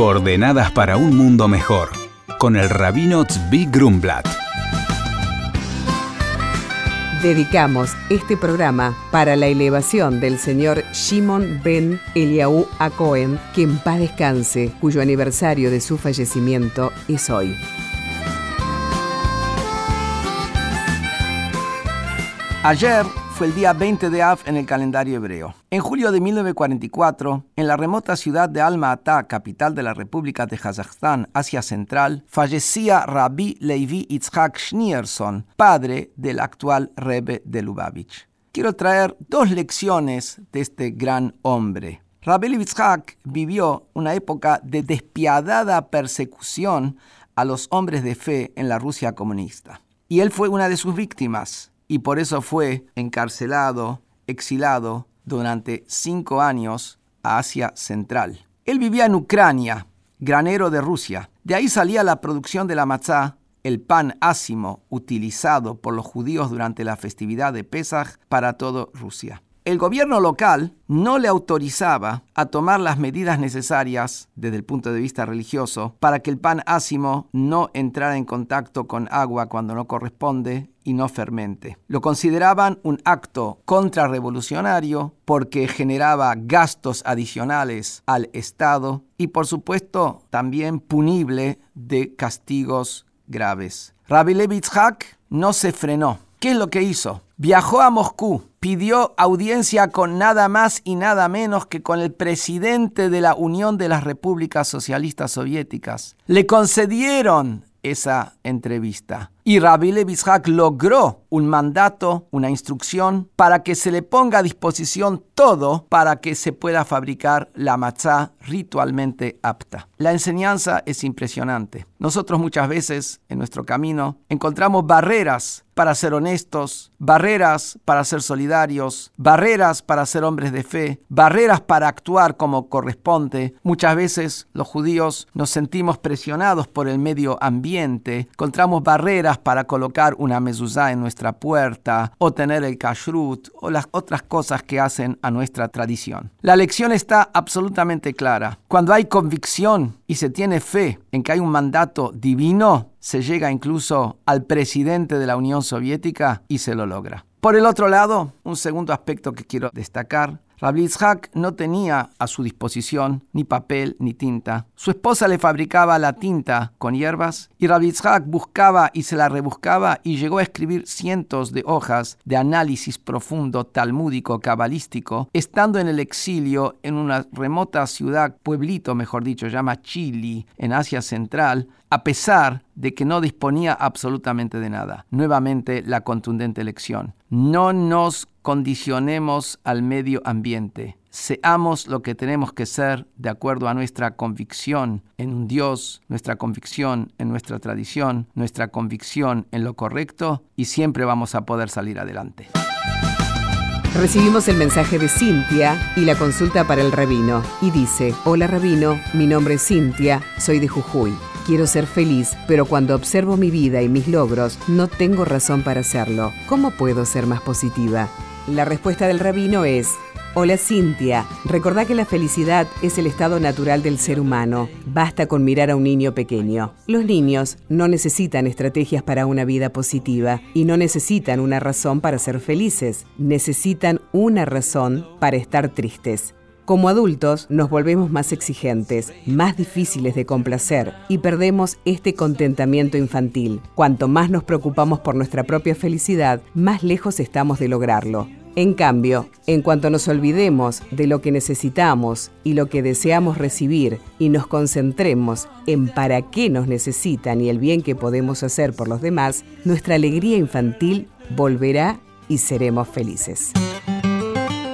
Coordenadas para un mundo mejor, con el rabino Tzvi Grumblat. Dedicamos este programa para la elevación del señor Shimon Ben Eliahu Acohen, que en paz descanse, cuyo aniversario de su fallecimiento es hoy. Ayer el día 20 de Av en el calendario hebreo. En julio de 1944, en la remota ciudad de Alma-Ata, capital de la República de Kazajstán, Asia Central, fallecía Rabbi Levi Itzhak Schneerson, padre del actual Rebbe de Lubavitch. Quiero traer dos lecciones de este gran hombre. Rabbi Levi Itzhak vivió una época de despiadada persecución a los hombres de fe en la Rusia comunista. Y él fue una de sus víctimas y por eso fue encarcelado, exilado durante cinco años a Asia Central. Él vivía en Ucrania, granero de Rusia. De ahí salía la producción de la matzá, el pan ácimo utilizado por los judíos durante la festividad de Pesach para toda Rusia el gobierno local no le autorizaba a tomar las medidas necesarias desde el punto de vista religioso para que el pan ácimo no entrara en contacto con agua cuando no corresponde y no fermente. Lo consideraban un acto contrarrevolucionario porque generaba gastos adicionales al Estado y por supuesto también punible de castigos graves. Rabbi Levitzhak no se frenó. ¿Qué es lo que hizo? Viajó a Moscú pidió audiencia con nada más y nada menos que con el presidente de la Unión de las Repúblicas Socialistas Soviéticas. Le concedieron esa entrevista. Y Rabbi Levitzhak logró un mandato, una instrucción, para que se le ponga a disposición todo para que se pueda fabricar la matzá ritualmente apta. La enseñanza es impresionante. Nosotros muchas veces en nuestro camino encontramos barreras para ser honestos, barreras para ser solidarios, barreras para ser hombres de fe, barreras para actuar como corresponde. Muchas veces los judíos nos sentimos presionados por el medio ambiente, encontramos barreras para colocar una mezuzá en nuestra puerta o tener el kashrut o las otras cosas que hacen a nuestra tradición. La lección está absolutamente clara. Cuando hay convicción y se tiene fe en que hay un mandato divino, se llega incluso al presidente de la Unión Soviética y se lo logra. Por el otro lado, un segundo aspecto que quiero destacar Rabbi no tenía a su disposición ni papel ni tinta. Su esposa le fabricaba la tinta con hierbas y Rabbi buscaba y se la rebuscaba y llegó a escribir cientos de hojas de análisis profundo talmúdico cabalístico, estando en el exilio en una remota ciudad, pueblito mejor dicho, llama Chili, en Asia Central, a pesar de que no disponía absolutamente de nada. Nuevamente la contundente lección. No nos condicionemos al medio ambiente. Seamos lo que tenemos que ser de acuerdo a nuestra convicción en un Dios, nuestra convicción en nuestra tradición, nuestra convicción en lo correcto y siempre vamos a poder salir adelante. Recibimos el mensaje de Cintia y la consulta para el rabino. Y dice, hola rabino, mi nombre es Cintia, soy de Jujuy. Quiero ser feliz, pero cuando observo mi vida y mis logros, no tengo razón para hacerlo. ¿Cómo puedo ser más positiva? La respuesta del rabino es, Hola Cintia, recordá que la felicidad es el estado natural del ser humano. Basta con mirar a un niño pequeño. Los niños no necesitan estrategias para una vida positiva y no necesitan una razón para ser felices, necesitan una razón para estar tristes. Como adultos nos volvemos más exigentes, más difíciles de complacer y perdemos este contentamiento infantil. Cuanto más nos preocupamos por nuestra propia felicidad, más lejos estamos de lograrlo. En cambio, en cuanto nos olvidemos de lo que necesitamos y lo que deseamos recibir y nos concentremos en para qué nos necesitan y el bien que podemos hacer por los demás, nuestra alegría infantil volverá y seremos felices.